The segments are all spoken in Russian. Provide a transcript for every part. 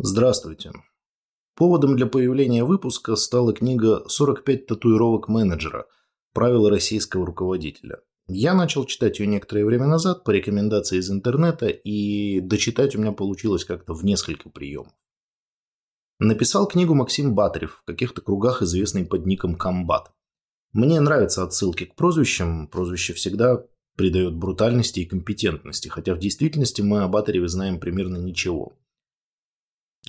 Здравствуйте. Поводом для появления выпуска стала книга «45 татуировок менеджера. Правила российского руководителя». Я начал читать ее некоторое время назад по рекомендации из интернета, и дочитать у меня получилось как-то в несколько приемов. Написал книгу Максим Батарев, в каких-то кругах известный под ником Комбат. Мне нравятся отсылки к прозвищам, прозвище всегда придает брутальности и компетентности, хотя в действительности мы о Батареве знаем примерно ничего –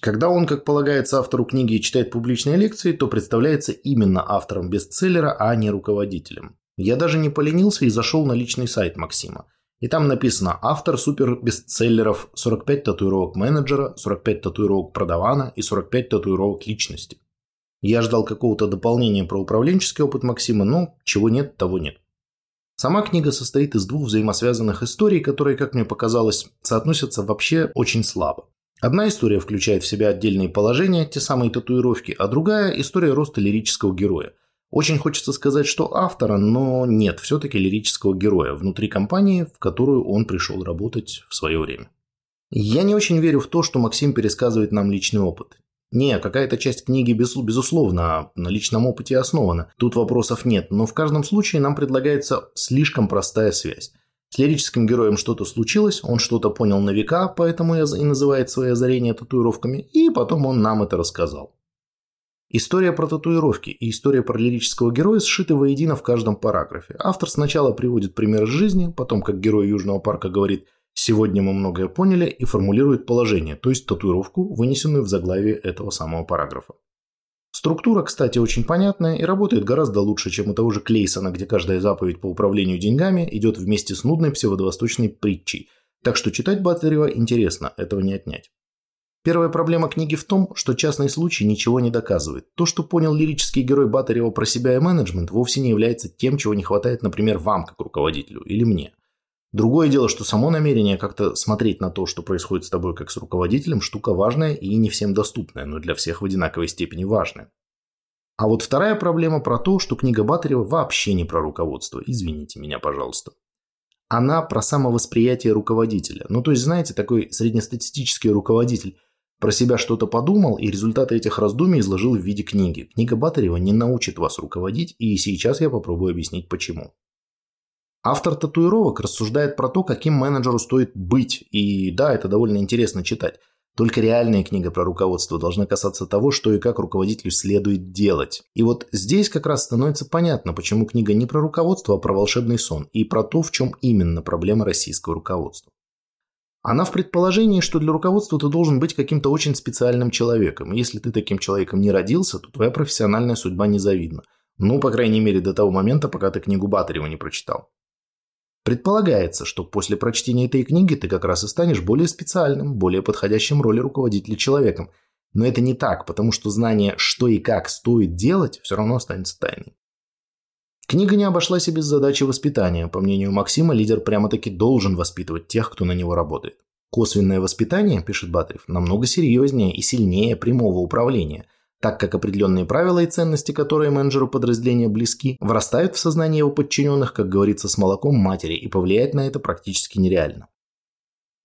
когда он, как полагается автору книги, читает публичные лекции, то представляется именно автором бестселлера, а не руководителем. Я даже не поленился и зашел на личный сайт Максима. И там написано «Автор супер-бестселлеров 45 татуировок менеджера, 45 татуировок продавана и 45 татуировок личности». Я ждал какого-то дополнения про управленческий опыт Максима, но чего нет, того нет. Сама книга состоит из двух взаимосвязанных историй, которые, как мне показалось, соотносятся вообще очень слабо. Одна история включает в себя отдельные положения, те самые татуировки, а другая – история роста лирического героя. Очень хочется сказать, что автора, но нет, все-таки лирического героя внутри компании, в которую он пришел работать в свое время. Я не очень верю в то, что Максим пересказывает нам личный опыт. Не, какая-то часть книги, безусловно, на личном опыте основана. Тут вопросов нет, но в каждом случае нам предлагается слишком простая связь. С лирическим героем что-то случилось, он что-то понял на века, поэтому и называет свои озарения татуировками, и потом он нам это рассказал. История про татуировки и история про лирического героя сшиты воедино в каждом параграфе. Автор сначала приводит пример из жизни, потом, как герой Южного парка говорит «сегодня мы многое поняли» и формулирует положение, то есть татуировку, вынесенную в заглавие этого самого параграфа. Структура, кстати, очень понятная и работает гораздо лучше, чем у того же Клейсона, где каждая заповедь по управлению деньгами идет вместе с нудной псевдовосточной притчей. Так что читать Батарева интересно, этого не отнять. Первая проблема книги в том, что частный случай ничего не доказывает. То, что понял лирический герой Батарева про себя и менеджмент, вовсе не является тем, чего не хватает, например, вам, как руководителю, или мне. Другое дело, что само намерение как-то смотреть на то, что происходит с тобой как с руководителем, штука важная и не всем доступная, но для всех в одинаковой степени важная. А вот вторая проблема про то, что книга Батарева вообще не про руководство. Извините меня, пожалуйста. Она про самовосприятие руководителя. Ну, то есть, знаете, такой среднестатистический руководитель про себя что-то подумал и результаты этих раздумий изложил в виде книги. Книга Батарева не научит вас руководить, и сейчас я попробую объяснить почему. Автор татуировок рассуждает про то, каким менеджеру стоит быть. И да, это довольно интересно читать. Только реальная книга про руководство должна касаться того, что и как руководителю следует делать. И вот здесь как раз становится понятно, почему книга не про руководство, а про волшебный сон. И про то, в чем именно проблема российского руководства. Она в предположении, что для руководства ты должен быть каким-то очень специальным человеком. Если ты таким человеком не родился, то твоя профессиональная судьба незавидна. Ну, по крайней мере, до того момента, пока ты книгу Батарева не прочитал. Предполагается, что после прочтения этой книги ты как раз и станешь более специальным, более подходящим роли руководителя человеком. Но это не так, потому что знание, что и как стоит делать, все равно останется тайной. Книга не обошлась и без задачи воспитания. По мнению Максима, лидер прямо-таки должен воспитывать тех, кто на него работает. Косвенное воспитание, пишет Батарев, намного серьезнее и сильнее прямого управления – так как определенные правила и ценности, которые менеджеру подразделения близки, вырастают в сознание его подчиненных, как говорится, с молоком матери, и повлиять на это практически нереально.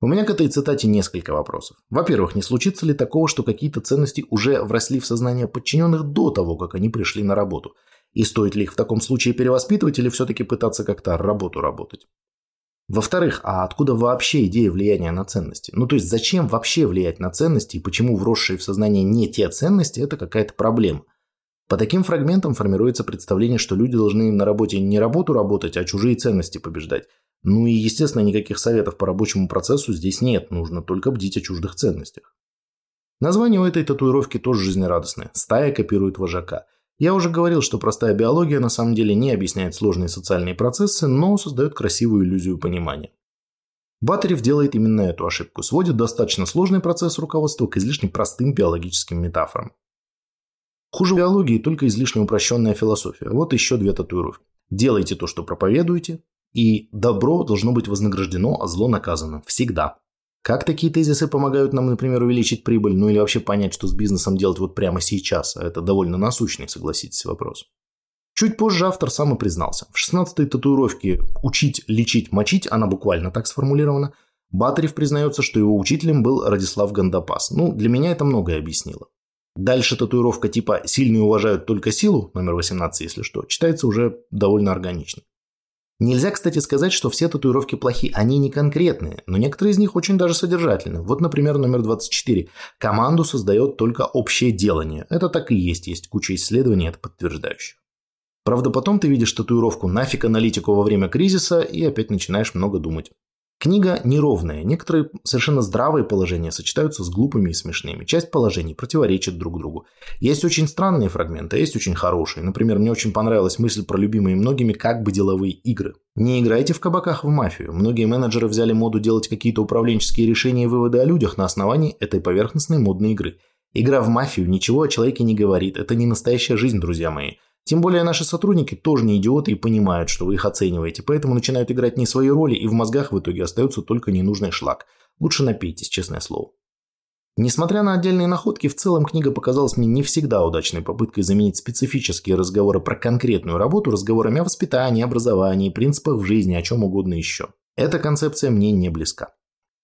У меня к этой цитате несколько вопросов. Во-первых, не случится ли такого, что какие-то ценности уже вросли в сознание подчиненных до того, как они пришли на работу? И стоит ли их в таком случае перевоспитывать или все-таки пытаться как-то работу работать? Во-вторых, а откуда вообще идея влияния на ценности? Ну, то есть, зачем вообще влиять на ценности и почему вросшие в сознание не те ценности – это какая-то проблема? По таким фрагментам формируется представление, что люди должны на работе не работу работать, а чужие ценности побеждать. Ну и, естественно, никаких советов по рабочему процессу здесь нет, нужно только бдить о чуждых ценностях. Название у этой татуировки тоже жизнерадостное. Стая копирует вожака. Я уже говорил, что простая биология на самом деле не объясняет сложные социальные процессы, но создает красивую иллюзию понимания. Батарев делает именно эту ошибку, сводит достаточно сложный процесс руководства к излишне простым биологическим метафорам. Хуже биологии только излишне упрощенная философия. Вот еще две татуировки. Делайте то, что проповедуете, и добро должно быть вознаграждено, а зло наказано. Всегда. Как такие тезисы помогают нам, например, увеличить прибыль, ну или вообще понять, что с бизнесом делать вот прямо сейчас, а это довольно насущный, согласитесь, вопрос. Чуть позже автор сам и признался. В 16-й татуировке «учить, лечить, мочить», она буквально так сформулирована, Батарев признается, что его учителем был Радислав Гандапас. Ну, для меня это многое объяснило. Дальше татуировка типа «сильные уважают только силу», номер 18, если что, читается уже довольно органично. Нельзя, кстати, сказать, что все татуировки плохи, они не конкретные, но некоторые из них очень даже содержательны. Вот, например, номер 24. Команду создает только общее делание. Это так и есть, есть куча исследований, это подтверждающих. Правда, потом ты видишь татуировку «нафиг аналитику во время кризиса» и опять начинаешь много думать. Книга неровная, некоторые совершенно здравые положения сочетаются с глупыми и смешными. Часть положений противоречит друг другу. Есть очень странные фрагменты, а есть очень хорошие. Например, мне очень понравилась мысль про любимые многими как бы деловые игры. Не играйте в кабаках в мафию. Многие менеджеры взяли моду делать какие-то управленческие решения и выводы о людях на основании этой поверхностной модной игры. Игра в мафию ничего о человеке не говорит. Это не настоящая жизнь, друзья мои. Тем более наши сотрудники тоже не идиоты и понимают, что вы их оцениваете, поэтому начинают играть не свои роли, и в мозгах в итоге остается только ненужный шлак. Лучше напейтесь, честное слово. Несмотря на отдельные находки, в целом книга показалась мне не всегда удачной попыткой заменить специфические разговоры про конкретную работу разговорами о воспитании, образовании, принципах в жизни, о чем угодно еще. Эта концепция мне не близка.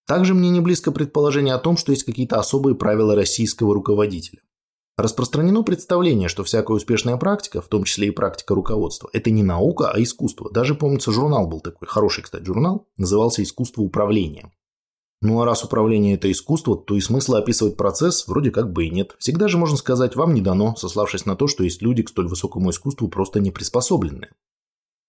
Также мне не близко предположение о том, что есть какие-то особые правила российского руководителя. Распространено представление, что всякая успешная практика, в том числе и практика руководства, это не наука, а искусство. Даже, помнится, журнал был такой, хороший, кстати, журнал, назывался «Искусство управления». Ну а раз управление – это искусство, то и смысла описывать процесс вроде как бы и нет. Всегда же можно сказать «вам не дано», сославшись на то, что есть люди к столь высокому искусству просто не приспособленные.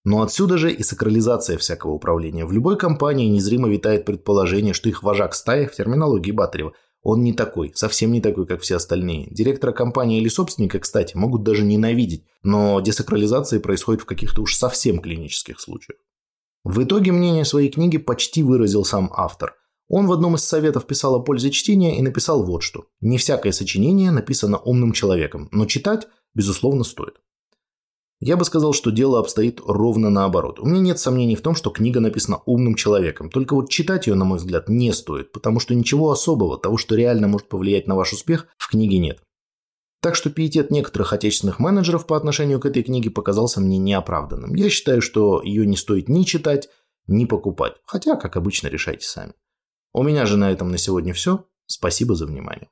Но отсюда же и сакрализация всякого управления. В любой компании незримо витает предположение, что их вожак стаи, в терминологии Батарева, он не такой, совсем не такой, как все остальные. Директора компании или собственника, кстати, могут даже ненавидеть, но десакрализация происходит в каких-то уж совсем клинических случаях. В итоге мнение своей книги почти выразил сам автор. Он в одном из советов писал о пользе чтения и написал вот что. Не всякое сочинение написано умным человеком, но читать, безусловно, стоит. Я бы сказал, что дело обстоит ровно наоборот. У меня нет сомнений в том, что книга написана умным человеком. Только вот читать ее, на мой взгляд, не стоит, потому что ничего особого, того, что реально может повлиять на ваш успех, в книге нет. Так что пиетет некоторых отечественных менеджеров по отношению к этой книге показался мне неоправданным. Я считаю, что ее не стоит ни читать, ни покупать. Хотя, как обычно, решайте сами. У меня же на этом на сегодня все. Спасибо за внимание.